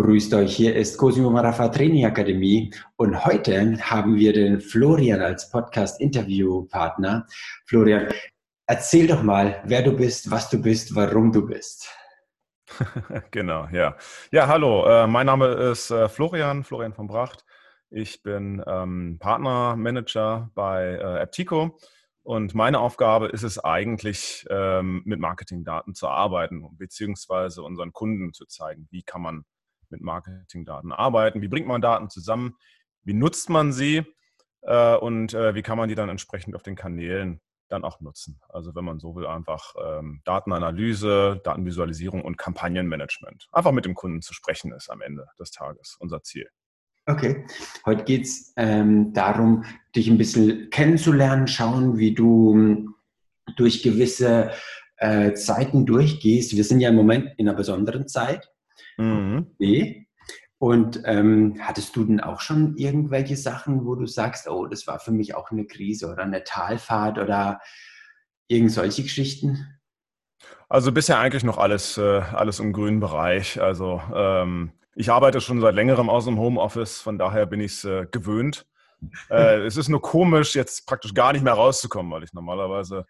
Grüßt euch, hier ist Cosimo Marafa Training Akademie und heute haben wir den Florian als Podcast-Interviewpartner. Florian, erzähl doch mal, wer du bist, was du bist, warum du bist. genau, ja. Ja, hallo, äh, mein Name ist äh, Florian, Florian von Bracht. Ich bin ähm, Partnermanager bei äh, Aptico und meine Aufgabe ist es eigentlich, ähm, mit Marketingdaten zu arbeiten, beziehungsweise unseren Kunden zu zeigen, wie kann man mit Marketingdaten arbeiten, wie bringt man Daten zusammen, wie nutzt man sie äh, und äh, wie kann man die dann entsprechend auf den Kanälen dann auch nutzen. Also wenn man so will, einfach ähm, Datenanalyse, Datenvisualisierung und Kampagnenmanagement. Einfach mit dem Kunden zu sprechen ist am Ende des Tages unser Ziel. Okay, heute geht es ähm, darum, dich ein bisschen kennenzulernen, schauen, wie du ähm, durch gewisse äh, Zeiten durchgehst. Wir sind ja im Moment in einer besonderen Zeit. Mhm. Okay. Und ähm, hattest du denn auch schon irgendwelche Sachen, wo du sagst, oh, das war für mich auch eine Krise oder eine Talfahrt oder irgend solche Geschichten? Also bisher eigentlich noch alles, äh, alles im grünen Bereich. Also ähm, ich arbeite schon seit längerem aus dem Homeoffice, von daher bin ich es äh, gewöhnt. Äh, es ist nur komisch, jetzt praktisch gar nicht mehr rauszukommen, weil ich normalerweise,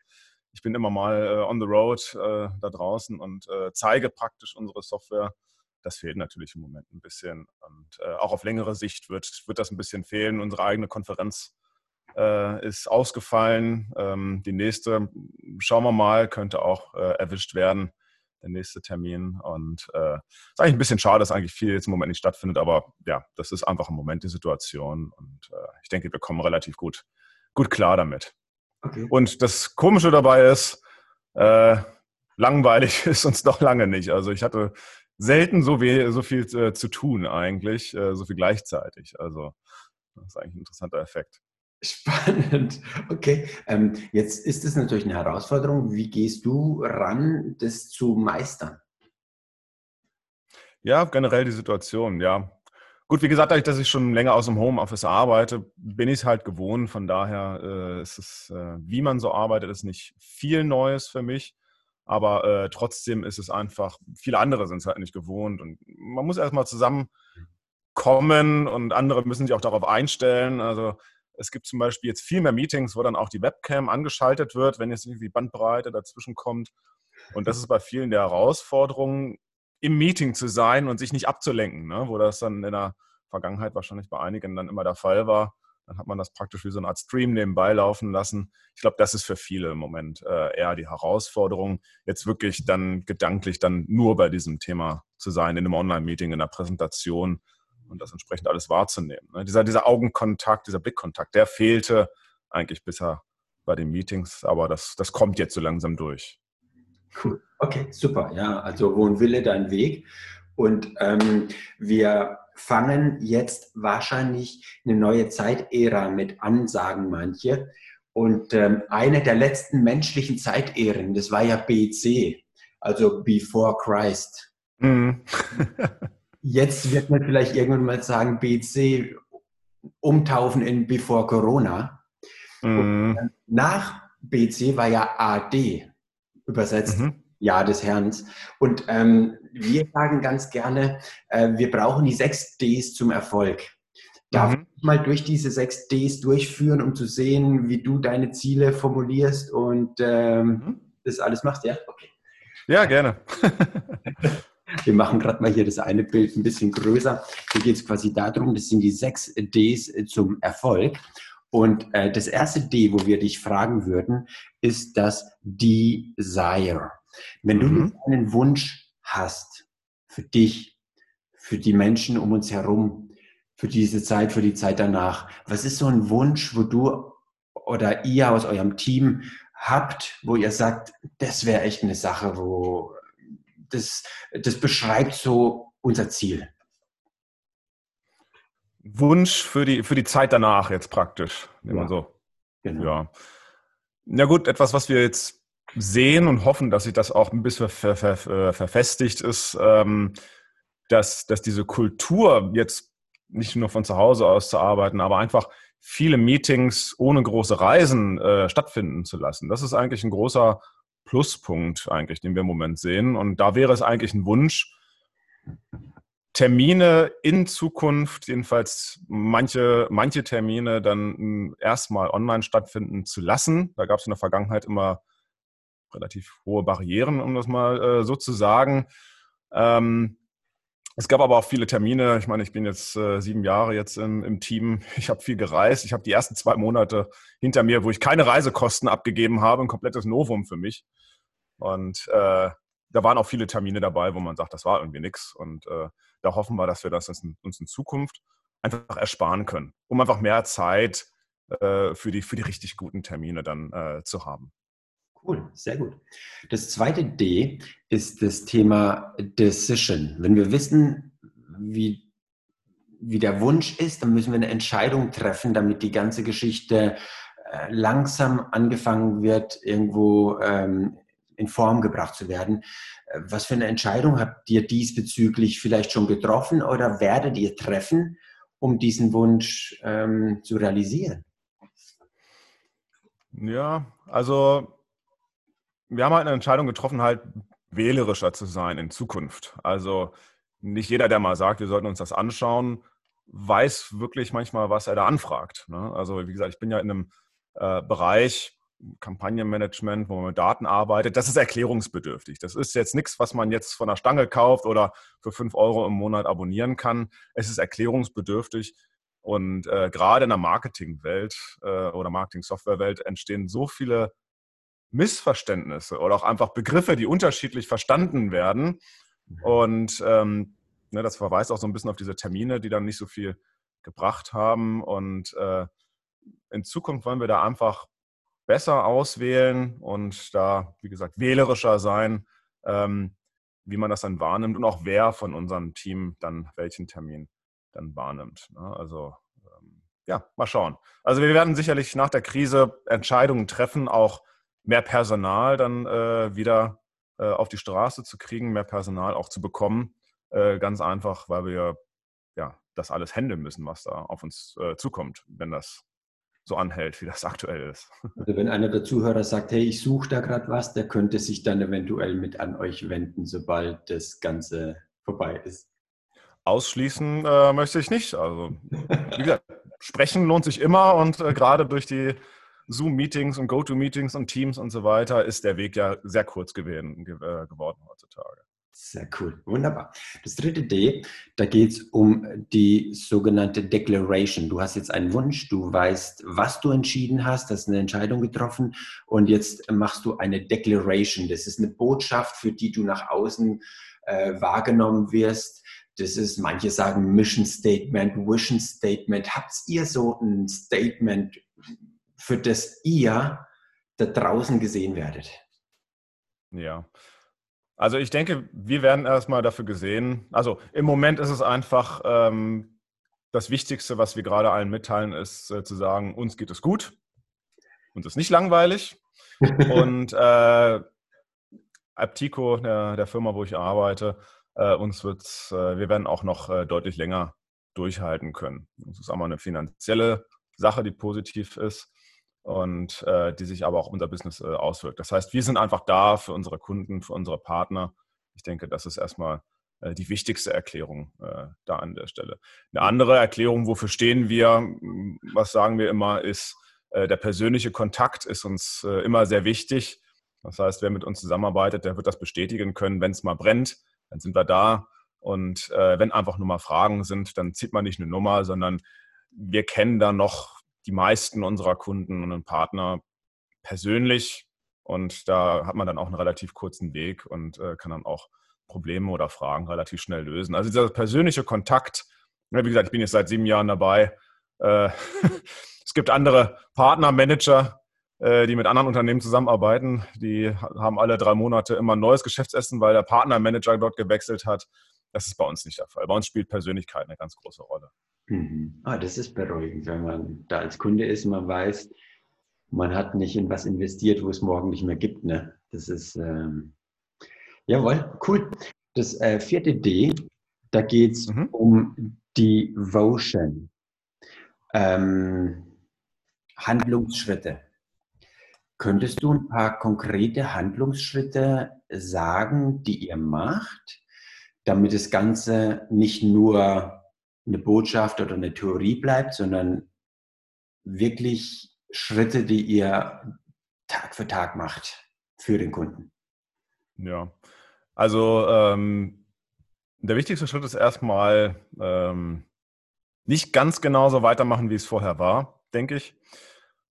ich bin immer mal äh, on the road äh, da draußen und äh, zeige praktisch unsere Software. Das fehlt natürlich im Moment ein bisschen. Und äh, auch auf längere Sicht wird, wird das ein bisschen fehlen. Unsere eigene Konferenz ist ausgefallen. Ähm, die nächste, schauen wir mal, könnte auch erwischt werden der nächste Termin. Und äh, ist eigentlich ein bisschen schade, dass eigentlich viel jetzt im Moment nicht stattfindet, aber ja, das ist einfach im Moment die Situation und äh, ich denke, wir kommen relativ gut, gut klar damit. Okay. Und das Komische dabei ist, äh, langweilig ist uns doch lange nicht. Also ich hatte selten so, weh, so viel äh, zu tun eigentlich, äh, so viel gleichzeitig. Also das ist eigentlich ein interessanter Effekt. Spannend. Okay. Ähm, jetzt ist es natürlich eine Herausforderung. Wie gehst du ran, das zu meistern? Ja, generell die Situation, ja. Gut, wie gesagt, dadurch, dass ich schon länger aus dem Homeoffice arbeite, bin ich es halt gewohnt. Von daher äh, ist es, äh, wie man so arbeitet, ist nicht viel Neues für mich. Aber äh, trotzdem ist es einfach, viele andere sind es halt nicht gewohnt. Und man muss erstmal zusammenkommen und andere müssen sich auch darauf einstellen. Also es gibt zum Beispiel jetzt viel mehr Meetings, wo dann auch die Webcam angeschaltet wird, wenn jetzt irgendwie Bandbreite dazwischen kommt. Und das ist bei vielen der Herausforderung, im Meeting zu sein und sich nicht abzulenken, ne? wo das dann in der Vergangenheit wahrscheinlich bei einigen dann immer der Fall war. Dann hat man das praktisch wie so eine Art Stream nebenbei laufen lassen. Ich glaube, das ist für viele im Moment äh, eher die Herausforderung, jetzt wirklich dann gedanklich dann nur bei diesem Thema zu sein, in einem Online-Meeting, in einer Präsentation und das entsprechend alles wahrzunehmen. Ne? Dieser, dieser Augenkontakt, dieser Blickkontakt, der fehlte eigentlich bisher bei den Meetings, aber das, das kommt jetzt so langsam durch. Cool. Okay, super. Ja, also wo ein Wille, dein Weg. Und ähm, wir fangen jetzt wahrscheinlich eine neue Zeitära mit an, sagen manche. Und ähm, eine der letzten menschlichen Zeitähren, das war ja BC, also Before Christ. Mhm. Jetzt wird man vielleicht irgendwann mal sagen, BC umtaufen in Before Corona. Mhm. nach BC war ja AD übersetzt, mhm. Jahr des Herrn. Und ähm, wir sagen ganz gerne, äh, wir brauchen die sechs Ds zum Erfolg. Darf mhm. ich mal durch diese sechs Ds durchführen, um zu sehen, wie du deine Ziele formulierst und ähm, mhm. das alles machst? Ja, okay. Ja, gerne. Wir machen gerade mal hier das eine Bild ein bisschen größer. Hier geht es quasi darum, das sind die sechs Ds zum Erfolg. Und äh, das erste D, wo wir dich fragen würden, ist das Desire. Wenn du mhm. einen Wunsch hast für dich, für die Menschen um uns herum, für diese Zeit, für die Zeit danach, was ist so ein Wunsch, wo du oder ihr aus eurem Team habt, wo ihr sagt, das wäre echt eine Sache, wo das, das beschreibt so unser Ziel. Wunsch für die, für die Zeit danach jetzt praktisch. Immer ja. so. Genau. Ja. Na gut, etwas, was wir jetzt sehen und hoffen, dass sich das auch ein bisschen ver, ver, ver, verfestigt ist, ähm, dass, dass diese Kultur jetzt nicht nur von zu Hause aus zu arbeiten, aber einfach viele Meetings ohne große Reisen äh, stattfinden zu lassen. Das ist eigentlich ein großer Pluspunkt eigentlich, den wir im Moment sehen. Und da wäre es eigentlich ein Wunsch, Termine in Zukunft, jedenfalls manche, manche Termine dann hm, erstmal online stattfinden zu lassen. Da gab es in der Vergangenheit immer relativ hohe Barrieren, um das mal äh, so zu sagen. Ähm, es gab aber auch viele Termine. Ich meine, ich bin jetzt äh, sieben Jahre jetzt im, im Team. Ich habe viel gereist. Ich habe die ersten zwei Monate hinter mir, wo ich keine Reisekosten abgegeben habe, ein komplettes Novum für mich. Und äh, da waren auch viele Termine dabei, wo man sagt, das war irgendwie nichts. Und äh, da hoffen wir, dass wir das uns in Zukunft einfach ersparen können, um einfach mehr Zeit äh, für, die, für die richtig guten Termine dann äh, zu haben. Cool, sehr gut. Das zweite D ist das Thema Decision. Wenn wir wissen, wie, wie der Wunsch ist, dann müssen wir eine Entscheidung treffen, damit die ganze Geschichte äh, langsam angefangen wird, irgendwo ähm, in Form gebracht zu werden. Äh, was für eine Entscheidung habt ihr diesbezüglich vielleicht schon getroffen oder werdet ihr treffen, um diesen Wunsch ähm, zu realisieren? Ja, also wir haben halt eine Entscheidung getroffen, halt wählerischer zu sein in Zukunft. Also nicht jeder, der mal sagt, wir sollten uns das anschauen, weiß wirklich manchmal, was er da anfragt. Ne? Also wie gesagt, ich bin ja in einem äh, Bereich, Kampagnenmanagement, wo man mit Daten arbeitet, das ist erklärungsbedürftig. Das ist jetzt nichts, was man jetzt von der Stange kauft oder für fünf Euro im Monat abonnieren kann. Es ist erklärungsbedürftig. Und äh, gerade in der Marketingwelt äh, oder Marketing-Software-Welt entstehen so viele Missverständnisse oder auch einfach Begriffe, die unterschiedlich verstanden werden. Mhm. Und ähm, ne, das verweist auch so ein bisschen auf diese Termine, die dann nicht so viel gebracht haben. Und äh, in Zukunft wollen wir da einfach besser auswählen und da, wie gesagt, wählerischer sein, ähm, wie man das dann wahrnimmt und auch wer von unserem Team dann welchen Termin dann wahrnimmt. Ne? Also ähm, ja, mal schauen. Also wir werden sicherlich nach der Krise Entscheidungen treffen, auch mehr Personal dann äh, wieder äh, auf die Straße zu kriegen, mehr Personal auch zu bekommen. Äh, ganz einfach, weil wir ja das alles handeln müssen, was da auf uns äh, zukommt, wenn das so anhält, wie das aktuell ist. Also wenn einer der Zuhörer sagt, hey, ich suche da gerade was, der könnte sich dann eventuell mit an euch wenden, sobald das Ganze vorbei ist. Ausschließen äh, möchte ich nicht. Also, wie gesagt, sprechen lohnt sich immer und äh, gerade durch die Zoom-Meetings und GoTo-Meetings und Teams und so weiter ist der Weg ja sehr kurz gewesen, äh, geworden heutzutage. Sehr cool, wunderbar. Das dritte D, da geht es um die sogenannte Declaration. Du hast jetzt einen Wunsch, du weißt, was du entschieden hast, hast eine Entscheidung getroffen und jetzt machst du eine Declaration. Das ist eine Botschaft, für die du nach außen äh, wahrgenommen wirst. Das ist, manche sagen Mission Statement, Vision Statement. Habt ihr so ein Statement, für das ihr da draußen gesehen werdet? Ja. Also ich denke, wir werden erstmal dafür gesehen. Also im Moment ist es einfach ähm, das Wichtigste, was wir gerade allen mitteilen, ist äh, zu sagen, uns geht es gut, uns ist nicht langweilig. und äh, Aptico, der, der, Firma, wo ich arbeite, äh, uns wird, äh, wir werden auch noch äh, deutlich länger durchhalten können. Das ist einmal eine finanzielle Sache, die positiv ist und äh, die sich aber auch unser Business äh, auswirkt. Das heißt, wir sind einfach da für unsere Kunden, für unsere Partner. Ich denke, das ist erstmal äh, die wichtigste Erklärung äh, da an der Stelle. Eine andere Erklärung, wofür stehen wir, was sagen wir immer, ist, äh, der persönliche Kontakt ist uns äh, immer sehr wichtig. Das heißt, wer mit uns zusammenarbeitet, der wird das bestätigen können, wenn es mal brennt, dann sind wir da. Und wenn einfach nur mal Fragen sind, dann zieht man nicht eine Nummer, sondern wir kennen da noch die meisten unserer Kunden und Partner persönlich und da hat man dann auch einen relativ kurzen Weg und äh, kann dann auch Probleme oder Fragen relativ schnell lösen. Also dieser persönliche Kontakt, wie gesagt, ich bin jetzt seit sieben Jahren dabei. Äh, es gibt andere Partner, Manager, äh, die mit anderen Unternehmen zusammenarbeiten. Die haben alle drei Monate immer ein neues Geschäftsessen, weil der Partnermanager dort gewechselt hat. Das ist bei uns nicht der Fall. Bei uns spielt Persönlichkeit eine ganz große Rolle. Mhm. Ah, das ist beruhigend, wenn man da als Kunde ist, man weiß, man hat nicht in was investiert, wo es morgen nicht mehr gibt. Ne? Das ist, ähm, jawohl, cool. Das äh, vierte D, da geht es mhm. um Devotion. Ähm, Handlungsschritte. Könntest du ein paar konkrete Handlungsschritte sagen, die ihr macht, damit das Ganze nicht nur eine Botschaft oder eine Theorie bleibt, sondern wirklich Schritte, die ihr Tag für Tag macht für den Kunden? Ja, also ähm, der wichtigste Schritt ist erstmal ähm, nicht ganz genauso weitermachen, wie es vorher war, denke ich.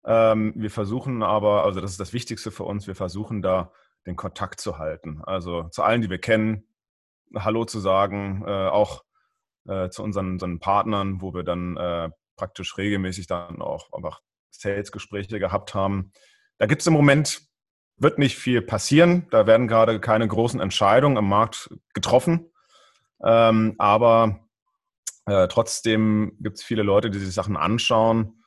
Ähm, wir versuchen aber, also das ist das Wichtigste für uns, wir versuchen da den Kontakt zu halten. Also zu allen, die wir kennen, Hallo zu sagen, äh, auch äh, zu unseren, unseren, Partnern, wo wir dann äh, praktisch regelmäßig dann auch einfach Sales-Gespräche gehabt haben. Da gibt es im Moment, wird nicht viel passieren. Da werden gerade keine großen Entscheidungen am Markt getroffen. Ähm, aber äh, trotzdem gibt es viele Leute, die sich Sachen anschauen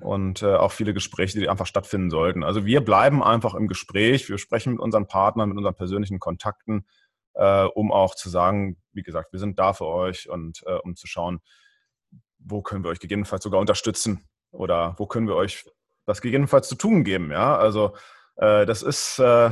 und äh, auch viele Gespräche, die einfach stattfinden sollten. Also wir bleiben einfach im Gespräch, wir sprechen mit unseren Partnern, mit unseren persönlichen Kontakten, äh, um auch zu sagen, wie gesagt, wir sind da für euch und äh, um zu schauen, wo können wir euch gegebenenfalls sogar unterstützen oder wo können wir euch das gegebenenfalls zu tun geben. Ja, also äh, das ist äh,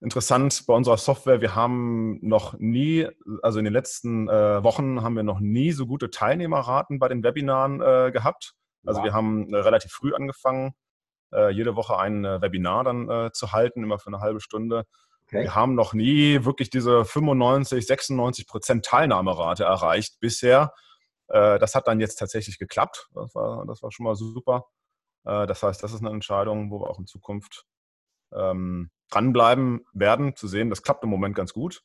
interessant bei unserer Software. Wir haben noch nie, also in den letzten äh, Wochen haben wir noch nie so gute Teilnehmerraten bei den Webinaren gehabt. Also wow. wir haben äh, relativ früh angefangen, äh, jede Woche ein äh, Webinar dann zu halten, immer für eine halbe Stunde. Okay. Wir haben noch nie wirklich diese 95, 96 Prozent Teilnahmerate erreicht bisher. das hat dann jetzt tatsächlich geklappt. Das war, das war schon mal super. das heißt, das ist eine Entscheidung, wo wir auch in Zukunft ähm, dranbleiben werden, zu sehen, das klappt im Moment ganz gut.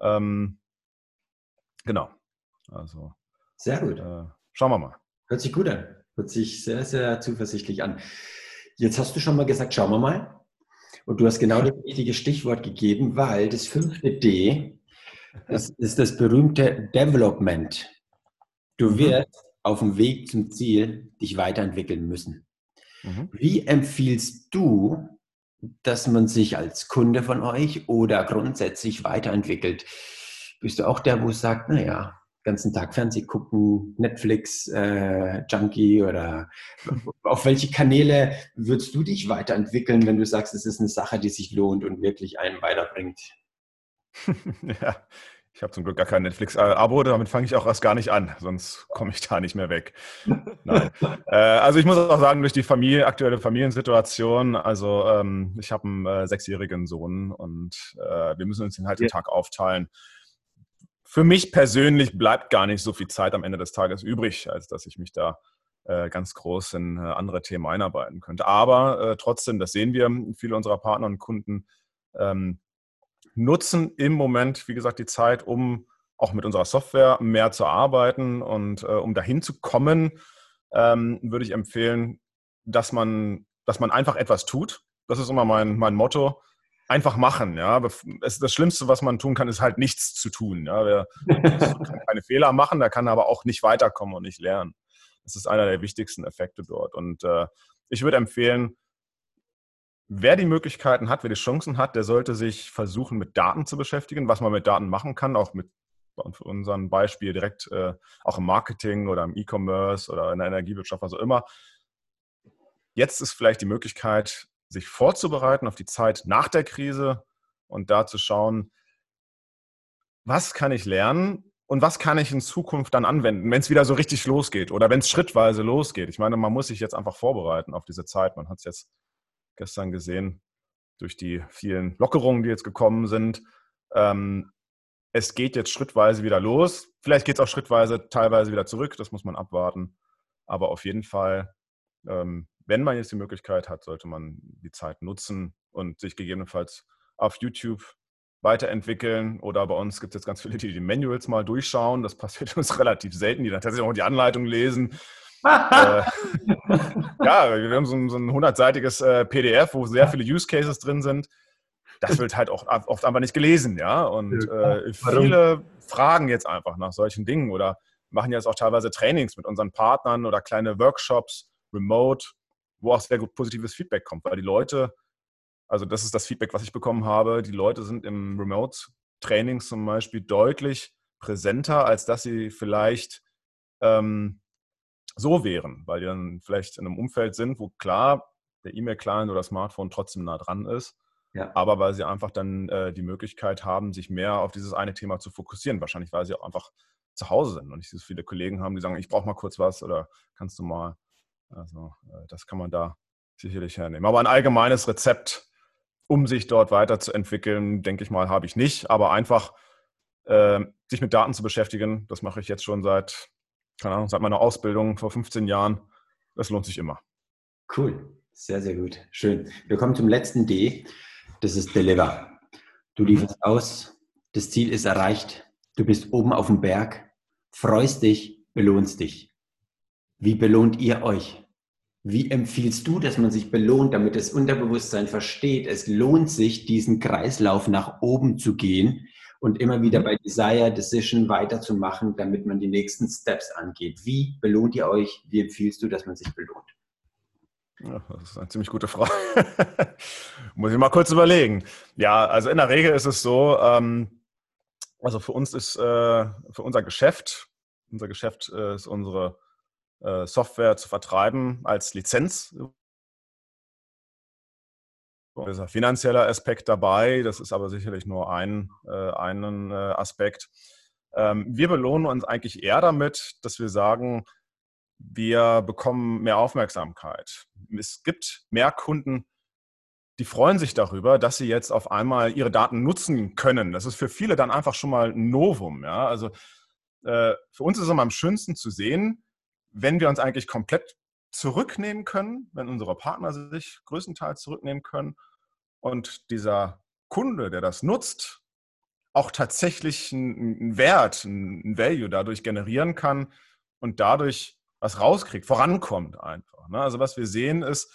Ähm, genau. Also. Sehr gut. Äh, schauen wir mal. Hört sich gut an. Hört sich sehr, sehr zuversichtlich an. Jetzt hast du schon mal gesagt, schauen wir mal. Und du hast genau das richtige Stichwort gegeben, weil das fünfte D das ist das berühmte Development. Du mhm. wirst auf dem Weg zum Ziel dich weiterentwickeln müssen. Mhm. Wie empfiehlst du, dass man sich als Kunde von euch oder grundsätzlich weiterentwickelt? Bist du auch der, wo es sagt, naja, ganzen Tag Fernsehen gucken, Netflix, äh, Junkie oder auf welche Kanäle würdest du dich weiterentwickeln, wenn du sagst, es ist eine Sache, die sich lohnt und wirklich einen weiterbringt? ja, ich habe zum Glück gar kein Netflix-Abo, damit fange ich auch erst gar nicht an, sonst komme ich da nicht mehr weg. Nein. äh, also ich muss auch sagen, durch die Familie, aktuelle Familiensituation, also ähm, ich habe einen äh, sechsjährigen Sohn und äh, wir müssen uns den halt den Tag aufteilen für mich persönlich bleibt gar nicht so viel Zeit am Ende des Tages übrig, als dass ich mich da äh, ganz groß in äh, andere Themen einarbeiten könnte. Aber äh, trotzdem, das sehen wir, viele unserer Partner und Kunden ähm, nutzen im Moment, wie gesagt, die Zeit, um auch mit unserer Software mehr zu arbeiten und äh, um dahin zu kommen, ähm, würde ich empfehlen, dass man, dass man einfach etwas tut. Das ist immer mein, mein Motto einfach machen. Ja, das Schlimmste, was man tun kann, ist halt nichts zu tun. Ja, der kann keine Fehler machen, der kann aber auch nicht weiterkommen und nicht lernen. Das ist einer der wichtigsten Effekte dort. Und äh, ich würde empfehlen, wer die Möglichkeiten hat, wer die Chancen hat, der sollte sich versuchen, mit Daten zu beschäftigen, was man mit Daten machen kann, auch mit für unseren Beispiel direkt äh, auch im Marketing oder im E-Commerce oder in der Energiewirtschaft, was auch immer. Jetzt ist vielleicht die Möglichkeit, sich vorzubereiten auf die Zeit nach der Krise und da zu schauen, was kann ich lernen und was kann ich in Zukunft dann anwenden, wenn es wieder so richtig losgeht oder wenn es schrittweise losgeht. Ich meine, man muss sich jetzt einfach vorbereiten auf diese Zeit. Man hat es jetzt gestern gesehen durch die vielen Lockerungen, die jetzt gekommen sind. Ähm, es geht jetzt schrittweise wieder los. Vielleicht geht es auch schrittweise teilweise wieder zurück. Das muss man abwarten. Aber auf jeden Fall ähm, wenn man jetzt die Möglichkeit hat, sollte man die Zeit nutzen und sich gegebenenfalls auf YouTube weiterentwickeln. Oder bei uns gibt es jetzt ganz viele, die die Manuals mal durchschauen. Das passiert uns relativ selten, die dann tatsächlich auch die Anleitung lesen. äh, ja, wir haben so ein, so ein 100-seitiges äh, PDF, wo sehr viele Use Cases drin sind. Das wird halt auch oft einfach nicht gelesen, ja. Und äh, viele fragen jetzt einfach nach solchen Dingen oder machen jetzt auch teilweise Trainings mit unseren Partnern oder kleine Workshops remote wo auch sehr gut positives Feedback kommt, weil die Leute, also das ist das Feedback, was ich bekommen habe, die Leute sind im Remote-Training zum Beispiel deutlich präsenter, als dass sie vielleicht ähm, so wären, weil die dann vielleicht in einem Umfeld sind, wo klar der E-Mail-Client oder Smartphone trotzdem nah dran ist. Ja. Aber weil sie einfach dann äh, die Möglichkeit haben, sich mehr auf dieses eine Thema zu fokussieren. Wahrscheinlich, weil sie auch einfach zu Hause sind und nicht so viele Kollegen haben, die sagen, ich brauche mal kurz was oder kannst du mal. Also äh, das kann man da sicherlich hernehmen. Aber ein allgemeines Rezept, um sich dort weiterzuentwickeln, denke ich mal, habe ich nicht. Aber einfach äh, sich mit Daten zu beschäftigen, das mache ich jetzt schon seit, keine Ahnung, seit meiner Ausbildung vor 15 Jahren. Das lohnt sich immer. Cool, sehr, sehr gut. Schön. Wir kommen zum letzten D. Das ist Deliver. Du lieferst aus, das Ziel ist erreicht, du bist oben auf dem Berg, freust dich, belohnst dich. Wie belohnt ihr euch? Wie empfiehlst du, dass man sich belohnt, damit das Unterbewusstsein versteht, es lohnt sich, diesen Kreislauf nach oben zu gehen und immer wieder bei Desire Decision weiterzumachen, damit man die nächsten Steps angeht? Wie belohnt ihr euch? Wie empfiehlst du, dass man sich belohnt? Ja, das ist eine ziemlich gute Frage. Muss ich mal kurz überlegen. Ja, also in der Regel ist es so, ähm, also für uns ist, äh, für unser Geschäft, unser Geschäft äh, ist unsere Software zu vertreiben als Lizenz. Da ist ein finanzieller Aspekt dabei, das ist aber sicherlich nur ein äh, einen, äh, Aspekt. Ähm, wir belohnen uns eigentlich eher damit, dass wir sagen, wir bekommen mehr Aufmerksamkeit. Es gibt mehr Kunden, die freuen sich darüber, dass sie jetzt auf einmal ihre Daten nutzen können. Das ist für viele dann einfach schon mal ein Novum. Ja? Also äh, für uns ist es immer am schönsten zu sehen, wenn wir uns eigentlich komplett zurücknehmen können, wenn unsere Partner sich größtenteils zurücknehmen können und dieser Kunde, der das nutzt, auch tatsächlich einen Wert, einen Value dadurch generieren kann und dadurch was rauskriegt, vorankommt einfach. Ne? Also was wir sehen ist,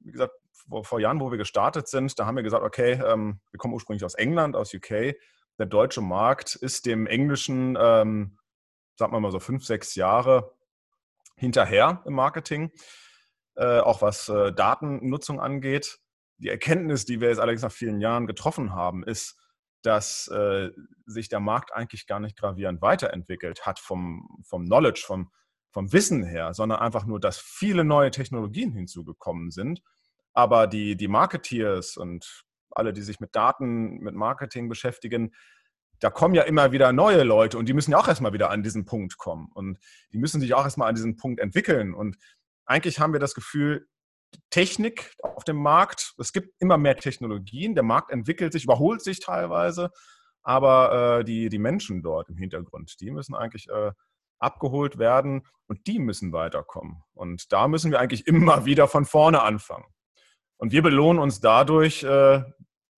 wie gesagt, vor, Jahren, wo wir gestartet sind, da haben wir gesagt, okay, ähm, wir kommen ursprünglich aus England, aus UK. Der deutsche Markt ist dem englischen, ähm, sagen wir mal so fünf, sechs Jahre hinterher im Marketing, äh, auch was äh, Datennutzung angeht. Die Erkenntnis, die wir jetzt allerdings nach vielen Jahren getroffen haben, ist, dass äh, sich der Markt eigentlich gar nicht gravierend weiterentwickelt hat vom, vom Knowledge, vom, vom Wissen her, sondern einfach nur, dass viele neue Technologien hinzugekommen sind. Aber die, die Marketeers und alle, die sich mit Daten, mit Marketing beschäftigen, da kommen ja immer wieder neue Leute und die müssen ja auch erstmal wieder an diesen Punkt kommen. Und die müssen sich auch erstmal an diesen Punkt entwickeln. Und eigentlich haben wir das Gefühl, Technik auf dem Markt, es gibt immer mehr Technologien, der Markt entwickelt sich, überholt sich teilweise, aber äh, die, die Menschen dort im Hintergrund, die müssen eigentlich äh, abgeholt werden und die müssen weiterkommen. Und da müssen wir eigentlich immer wieder von vorne anfangen. Und wir belohnen uns dadurch, äh,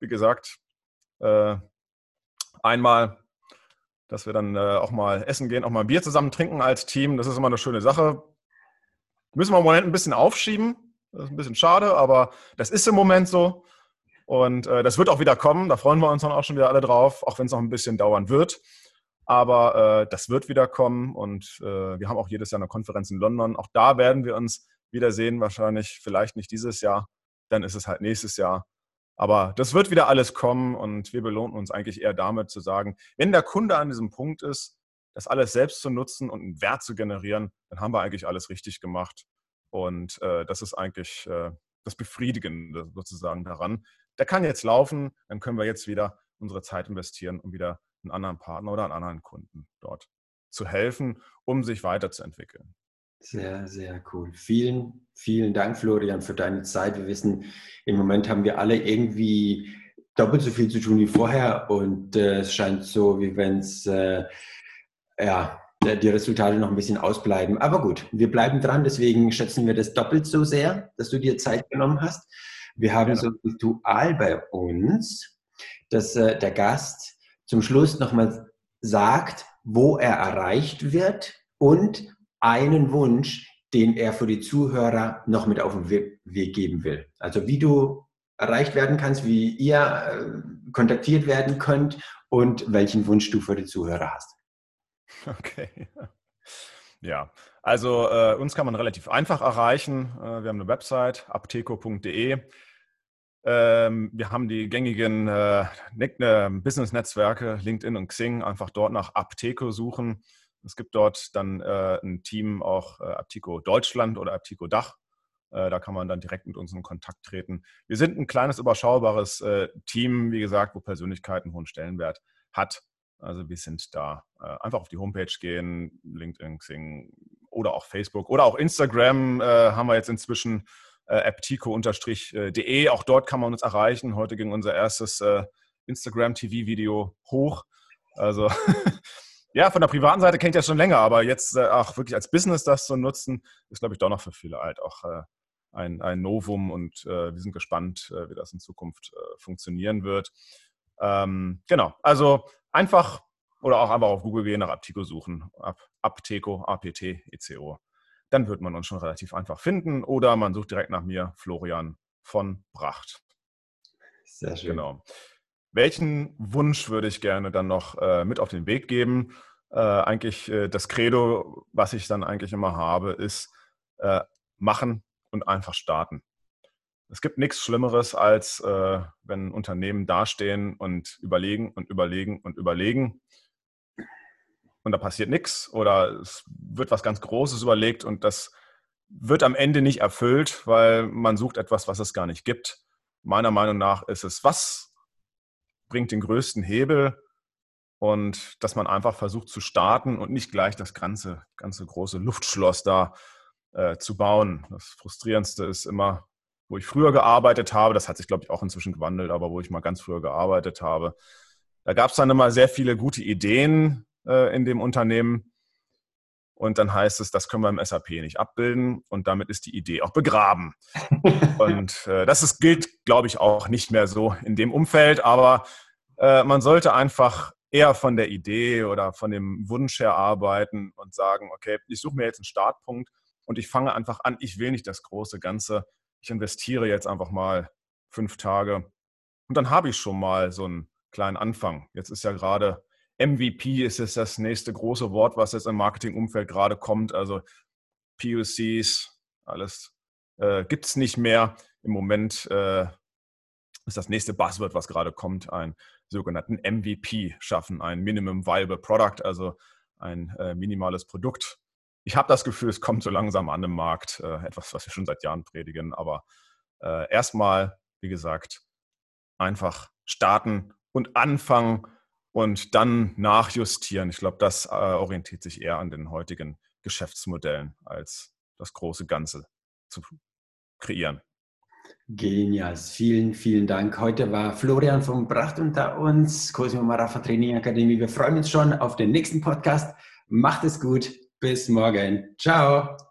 wie gesagt, äh, einmal, dass wir dann äh, auch mal essen gehen, auch mal Bier zusammen trinken als Team. Das ist immer eine schöne Sache. Müssen wir im Moment ein bisschen aufschieben. Das ist ein bisschen schade, aber das ist im Moment so. Und äh, das wird auch wieder kommen. Da freuen wir uns dann auch schon wieder alle drauf, auch wenn es noch ein bisschen dauern wird. Aber äh, das wird wieder kommen und äh, wir haben auch jedes Jahr eine Konferenz in London. Auch da werden wir uns wiedersehen, wahrscheinlich vielleicht nicht dieses Jahr, dann ist es halt nächstes Jahr. Aber das wird wieder alles kommen und wir belohnen uns eigentlich eher damit zu sagen, wenn der Kunde an diesem Punkt ist, das alles selbst zu nutzen und einen Wert zu generieren, dann haben wir eigentlich alles richtig gemacht. Und äh, das ist eigentlich äh, das Befriedigende sozusagen daran. Der kann jetzt laufen, dann können wir jetzt wieder unsere Zeit investieren, um wieder einen anderen Partner oder einen anderen Kunden dort zu helfen, um sich weiterzuentwickeln. Sehr, sehr cool. Vielen, vielen Dank, Florian, für deine Zeit. Wir wissen, im Moment haben wir alle irgendwie doppelt so viel zu tun wie vorher und äh, es scheint so, wie wenn es, äh, ja, die Resultate noch ein bisschen ausbleiben. Aber gut, wir bleiben dran, deswegen schätzen wir das doppelt so sehr, dass du dir Zeit genommen hast. Wir haben ja. so ein Ritual bei uns, dass äh, der Gast zum Schluss nochmal sagt, wo er erreicht wird und einen Wunsch, den er für die Zuhörer noch mit auf den Weg geben will. Also wie du erreicht werden kannst, wie ihr äh, kontaktiert werden könnt und welchen Wunsch du für die Zuhörer hast. Okay. Ja, also äh, uns kann man relativ einfach erreichen. Äh, wir haben eine Website, apteco.de. Ähm, wir haben die gängigen äh, äh, Business-Netzwerke, LinkedIn und Xing, einfach dort nach Apteco suchen. Es gibt dort dann äh, ein Team, auch äh, Aptico Deutschland oder Aptico Dach. Äh, da kann man dann direkt mit uns in Kontakt treten. Wir sind ein kleines, überschaubares äh, Team, wie gesagt, wo Persönlichkeit einen hohen Stellenwert hat. Also wir sind da. Äh, einfach auf die Homepage gehen, LinkedIn, Xing oder auch Facebook oder auch Instagram haben wir jetzt inzwischen aptico-de. Auch dort kann man uns erreichen. Heute ging unser erstes Instagram-TV-Video hoch. Also ja, von der privaten Seite kennt ich das schon länger, aber jetzt auch wirklich als Business das zu nutzen, ist, glaube ich, doch noch für viele halt auch ein, ein Novum und äh, wir sind gespannt, äh, wie das in Zukunft äh, funktionieren wird. Ähm, genau, also einfach oder auch einfach auf Google gehen, nach Aptico suchen, Ab, Apteco, APT, ECO. Dann wird man uns schon relativ einfach finden oder man sucht direkt nach mir, Florian von Bracht. Sehr schön. Genau. Welchen Wunsch würde ich gerne dann noch äh, mit auf den Weg geben? Äh, eigentlich äh, das Credo, was ich dann eigentlich immer habe, ist äh, machen, und einfach starten. Es gibt nichts Schlimmeres, als äh, wenn Unternehmen dastehen und überlegen und überlegen und überlegen und da passiert nichts oder es wird was ganz Großes überlegt und das wird am Ende nicht erfüllt, weil man sucht etwas, was es gar nicht gibt. Meiner Meinung nach ist es, was bringt den größten Hebel und dass man einfach versucht zu starten und nicht gleich das ganze, ganze große Luftschloss da äh, zu bauen. Das Frustrierendste ist immer, wo ich früher gearbeitet habe, das hat sich, glaube ich, auch inzwischen gewandelt, aber wo ich mal ganz früher gearbeitet habe, da gab es dann immer sehr viele gute Ideen äh, in dem Unternehmen. Und dann heißt es, das können wir im SAP nicht abbilden und damit ist die Idee auch begraben. und äh, das ist, gilt, glaube ich, auch nicht mehr so in dem Umfeld, aber äh, man sollte einfach eher von der Idee oder von dem Wunsch her arbeiten und sagen, okay, ich suche mir jetzt einen Startpunkt und ich fange einfach an, ich will nicht das große Ganze, ich investiere jetzt einfach mal fünf Tage und dann habe ich schon mal so einen kleinen Anfang. Jetzt ist ja gerade MVP ist jetzt das nächste große Wort, was jetzt im Marketingumfeld gerade kommt. Also POCs, alles äh, gibt es nicht mehr. Im Moment äh, ist das nächste Buzzword, was gerade kommt, ein sogenannten MVP schaffen, ein Minimum Viable Product, also ein äh, minimales Produkt, ich habe das Gefühl, es kommt so langsam an den Markt. Äh, etwas, was wir schon seit Jahren predigen. Aber äh, erstmal, wie gesagt, einfach starten und anfangen und dann nachjustieren. Ich glaube, das äh, orientiert sich eher an den heutigen Geschäftsmodellen, als das große Ganze zu kreieren. Genial, vielen, vielen Dank. Heute war Florian vom Pracht unter uns, Cosimo Marafa Training Akademie. Wir freuen uns schon auf den nächsten Podcast. Macht es gut. Bis morgen. Ciao.